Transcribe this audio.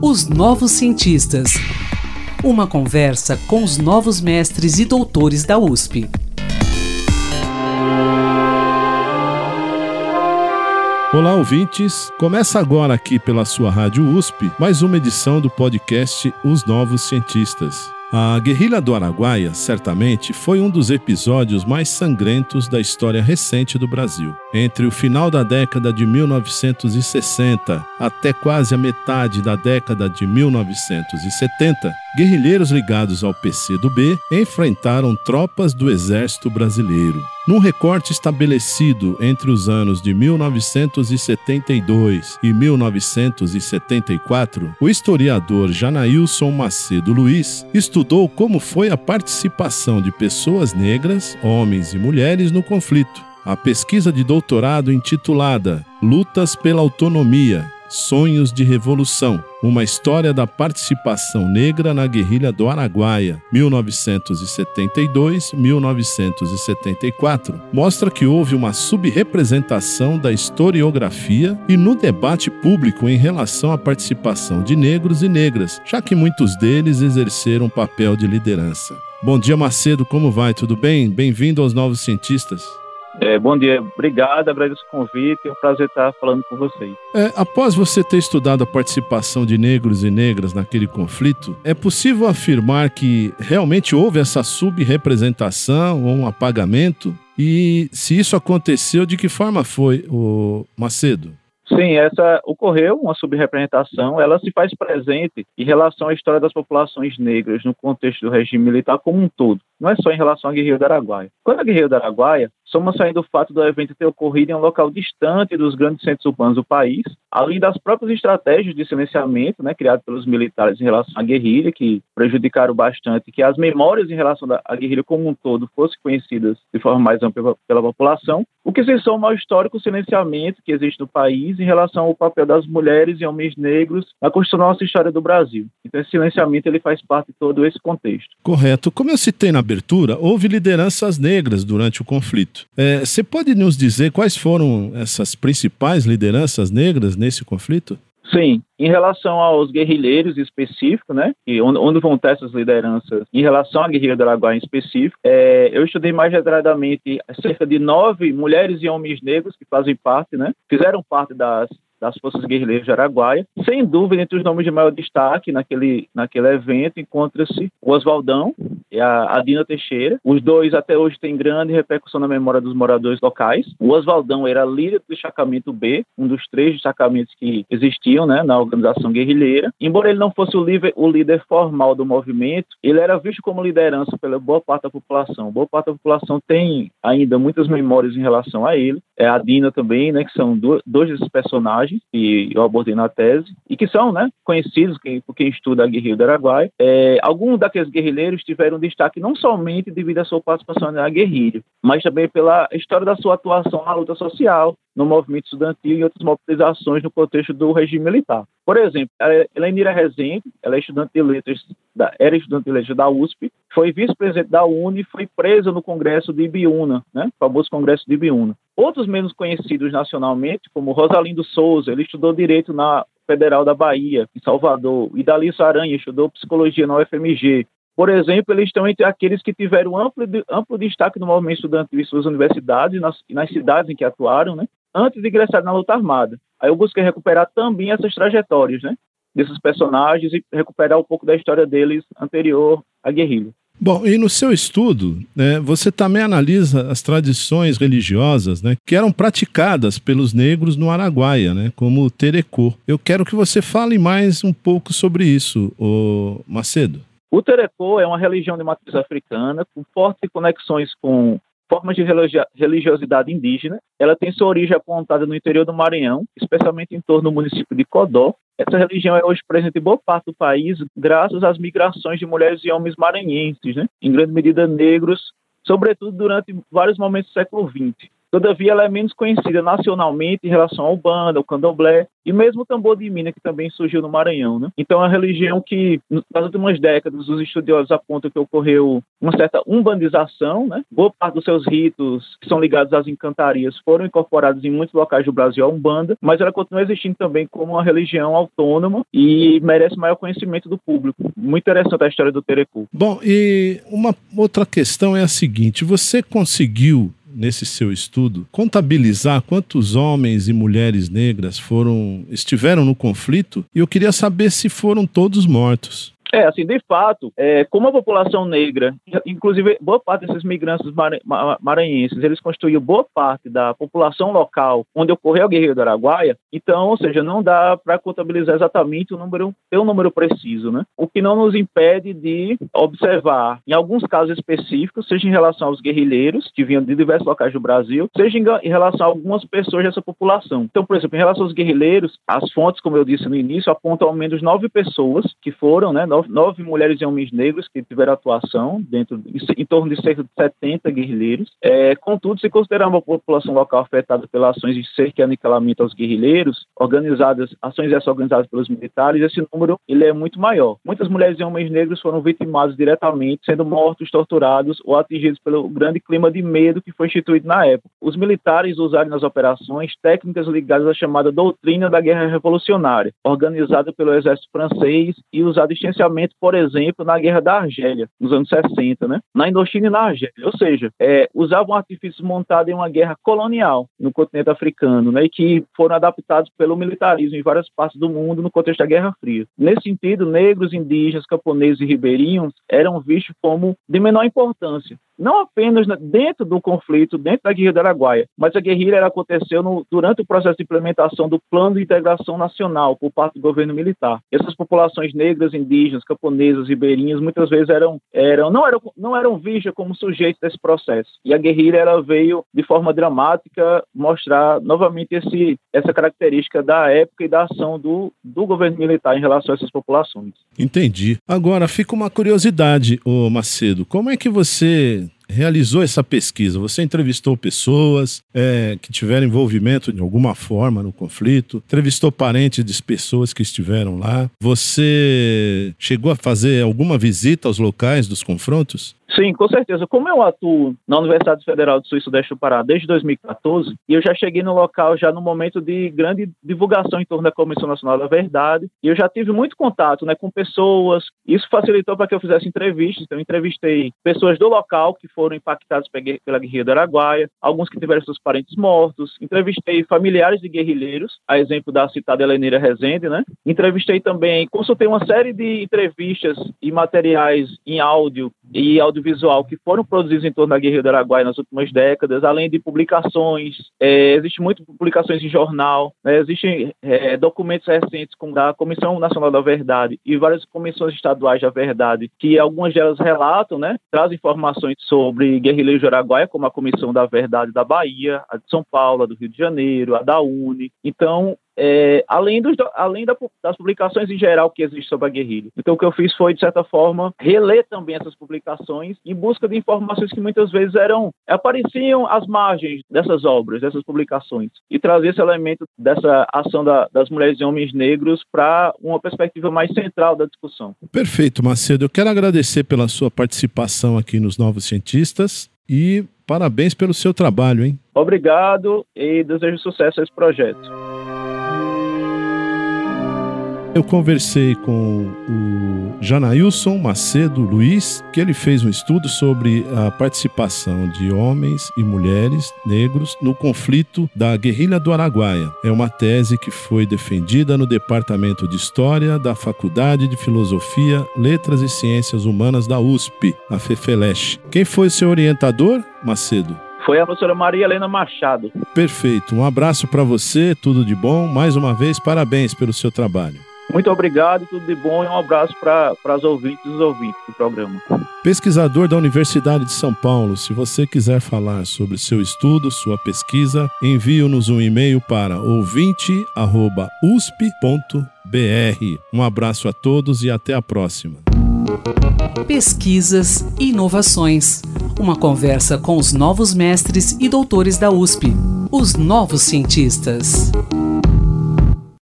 Os Novos Cientistas. Uma conversa com os novos mestres e doutores da USP. Olá, ouvintes! Começa agora aqui pela sua Rádio USP mais uma edição do podcast Os Novos Cientistas. A guerrilha do Araguaia, certamente, foi um dos episódios mais sangrentos da história recente do Brasil. Entre o final da década de 1960 até quase a metade da década de 1970, guerrilheiros ligados ao PCdoB enfrentaram tropas do Exército Brasileiro. Num recorte estabelecido entre os anos de 1972 e 1974, o historiador Janailson Macedo Luiz estudou como foi a participação de pessoas negras, homens e mulheres no conflito. A pesquisa de doutorado intitulada Lutas pela Autonomia, Sonhos de Revolução, uma história da participação negra na guerrilha do Araguaia, 1972-1974, mostra que houve uma subrepresentação da historiografia e no debate público em relação à participação de negros e negras, já que muitos deles exerceram papel de liderança. Bom dia, Macedo, como vai? Tudo bem? Bem-vindo aos Novos Cientistas. É, bom dia, obrigado, agradeço o convite, é um prazer estar falando com vocês. É, após você ter estudado a participação de negros e negras naquele conflito, é possível afirmar que realmente houve essa subrepresentação ou um apagamento? E se isso aconteceu, de que forma foi, o Macedo? Sim, essa ocorreu uma subrepresentação, ela se faz presente em relação à história das populações negras no contexto do regime militar como um todo, não é só em relação à guerrilha do Araguaia. Quando a guerrilha do Araguaia Soma saindo o fato do evento ter ocorrido em um local distante dos grandes centros urbanos do país, além das próprias estratégias de silenciamento né, criadas pelos militares em relação à guerrilha, que prejudicaram bastante que as memórias em relação à guerrilha como um todo fossem conhecidas de forma mais ampla pela população, o que se soma ao histórico silenciamento que existe no país em relação ao papel das mulheres e homens negros na construção da nossa história do Brasil. Então, esse silenciamento ele faz parte de todo esse contexto. Correto. Como eu citei na abertura, houve lideranças negras durante o conflito. É, você pode nos dizer quais foram essas principais lideranças negras nesse conflito? Sim, em relação aos guerrilheiros específicos, né, e onde, onde, vão ter essas lideranças, em relação à guerrilha do Araguaia em específico, é, eu estudei mais detalhadamente cerca de nove mulheres e homens negros que fazem parte, né, fizeram parte das das Forças Guerrilheiras de Araguaia. Sem dúvida, entre os nomes de maior destaque naquele, naquele evento encontra-se o Oswaldão e a, a Dina Teixeira. Os dois até hoje têm grande repercussão na memória dos moradores locais. O Oswaldão era líder do destacamento B, um dos três destacamentos que existiam né, na organização guerrilheira. Embora ele não fosse o líder, o líder formal do movimento, ele era visto como liderança pela boa parte da população. Boa parte da população tem ainda muitas memórias em relação a ele. É a Dina também, né, que são dois desses personagens personagens que eu abordei na tese e que são né, conhecidos por quem estuda a guerrilha do Araguaia. É, alguns daqueles guerrilheiros tiveram destaque não somente devido à sua participação na guerrilha, mas também pela história da sua atuação na luta social, no movimento estudantil e outras mobilizações no contexto do regime militar. Por exemplo, Elenira Rezende, ela é estudante de letras, da, era estudante de letras da USP, foi vice-presidente da UNE e foi presa no congresso de Ibiúna, né, o famoso congresso de Ibiúna. Outros menos conhecidos nacionalmente, como Rosalindo Souza, ele estudou direito na Federal da Bahia, em Salvador, e Dalício Aranha estudou psicologia na UFMG. Por exemplo, eles estão entre aqueles que tiveram amplo, amplo destaque no movimento estudantil em suas universidades nas, nas, cidades em que atuaram, né? antes de ingressar na luta armada. Aí eu busquei recuperar também essas trajetórias né? desses personagens e recuperar um pouco da história deles anterior à guerrilha. Bom, e no seu estudo, né, você também analisa as tradições religiosas né, que eram praticadas pelos negros no Araguaia, né, como o terecô. Eu quero que você fale mais um pouco sobre isso, Macedo. O terecô é uma religião de matriz africana com fortes conexões com formas de religiosidade indígena. Ela tem sua origem apontada no interior do Maranhão, especialmente em torno do município de Codó. Essa religião é hoje presente em boa parte do país, graças às migrações de mulheres e homens maranhenses, né? em grande medida negros, sobretudo durante vários momentos do século XX. Todavia, ela é menos conhecida nacionalmente em relação ao banda, ao candomblé e mesmo o tambor de mina, que também surgiu no Maranhão. Né? Então, é uma religião que, nas últimas décadas, os estudiosos apontam que ocorreu uma certa umbandização. Né? Boa parte dos seus ritos, que são ligados às encantarias, foram incorporados em muitos locais do Brasil à Umbanda, mas ela continua existindo também como uma religião autônoma e merece maior conhecimento do público. Muito interessante a história do Terecu. Bom, e uma outra questão é a seguinte: você conseguiu nesse seu estudo, contabilizar quantos homens e mulheres negras foram estiveram no conflito e eu queria saber se foram todos mortos. É, assim, de fato, é, como a população negra, inclusive boa parte desses migrantes maranhenses, eles constituíam boa parte da população local onde ocorreu a Guerrilha do Araguaia, então, ou seja, não dá para contabilizar exatamente o número, ter um número preciso, né? O que não nos impede de observar, em alguns casos específicos, seja em relação aos guerrilheiros, que vinham de diversos locais do Brasil, seja em relação a algumas pessoas dessa população. Então, por exemplo, em relação aos guerrilheiros, as fontes, como eu disse no início, apontam ao menos nove pessoas que foram, né, nove, nove mulheres e homens negros que tiveram atuação dentro em torno de cerca de 70 guerrilheiros. É, contudo, se considerar uma população local afetada pelas ações de cerca e aniquilamento aos guerrilheiros, organizadas, ações essas organizadas pelos militares, esse número ele é muito maior. Muitas mulheres e homens negros foram vitimados diretamente, sendo mortos, torturados ou atingidos pelo grande clima de medo que foi instituído na época. Os militares usaram nas operações técnicas ligadas à chamada doutrina da guerra revolucionária, organizada pelo exército francês e usada extensivamente por exemplo, na Guerra da Argélia, nos anos 60, né? na Indochina e na Argélia. Ou seja, é, usavam artifícios montados em uma guerra colonial no continente africano, né? e que foram adaptados pelo militarismo em várias partes do mundo no contexto da Guerra Fria. Nesse sentido, negros, indígenas, camponeses e ribeirinhos eram vistos como de menor importância, não apenas dentro do conflito, dentro da guerrilha do Araguaia, mas a guerrilha aconteceu no, durante o processo de implementação do Plano de Integração Nacional por parte do governo militar. Essas populações negras, indígenas, camponesas, ribeirinhas, muitas vezes eram, eram, não, eram, não eram vistas como sujeitos desse processo. E a guerrilha ela veio, de forma dramática, mostrar novamente esse, essa característica da época e da ação do, do governo militar em relação a essas populações. Entendi. Agora, fica uma curiosidade, ô Macedo. Como é que você and realizou essa pesquisa? Você entrevistou pessoas é, que tiveram envolvimento de alguma forma no conflito? Entrevistou parentes de pessoas que estiveram lá? Você chegou a fazer alguma visita aos locais dos confrontos? Sim, com certeza. Como eu atuo na Universidade Federal do Sul e Sudeste do Pará desde 2014, e eu já cheguei no local já no momento de grande divulgação em torno da Comissão Nacional da Verdade, e eu já tive muito contato né, com pessoas, isso facilitou para que eu fizesse entrevistas, então eu entrevistei pessoas do local que foram impactadas pela guerrilha do Araguaia, alguns que tiveram seus parentes mortos, entrevistei familiares de guerrilheiros, a exemplo da citada Heleneira Rezende, né? Entrevistei também, consultei uma série de entrevistas e materiais em áudio e audiovisual que foram produzidos em torno da Guerrilha do Araguaia nas últimas décadas, além de publicações, é, existem muitas publicações em jornal, né, existem é, documentos recentes como da Comissão Nacional da Verdade e várias comissões estaduais da verdade, que algumas delas relatam, né, trazem informações sobre guerrilheiros de Araguaia, como a Comissão da Verdade da Bahia, a de São Paulo, a do Rio de Janeiro, a da UNE. Então, é, além, dos, além da, das publicações em geral que existem sobre a guerrilha. Então, o que eu fiz foi, de certa forma, reler também essas publicações em busca de informações que muitas vezes eram apareciam às margens dessas obras, dessas publicações, e trazer esse elemento dessa ação da, das mulheres e homens negros para uma perspectiva mais central da discussão. Perfeito, Macedo. Eu quero agradecer pela sua participação aqui nos Novos Cientistas e parabéns pelo seu trabalho, hein? Obrigado e desejo sucesso a esse projeto. Eu conversei com o Janailson Macedo Luiz, que ele fez um estudo sobre a participação de homens e mulheres negros no conflito da guerrilha do Araguaia. É uma tese que foi defendida no Departamento de História da Faculdade de Filosofia, Letras e Ciências Humanas da USP, a FEFELESH. Quem foi seu orientador, Macedo? Foi a professora Maria Helena Machado. Perfeito. Um abraço para você, tudo de bom. Mais uma vez, parabéns pelo seu trabalho. Muito obrigado, tudo de bom e um abraço para as ouvintes e os ouvintes do programa. Pesquisador da Universidade de São Paulo, se você quiser falar sobre seu estudo, sua pesquisa, envie-nos um e-mail para ouvinte.usp.br. Um abraço a todos e até a próxima. Pesquisas e inovações Uma conversa com os novos mestres e doutores da USP, os novos cientistas.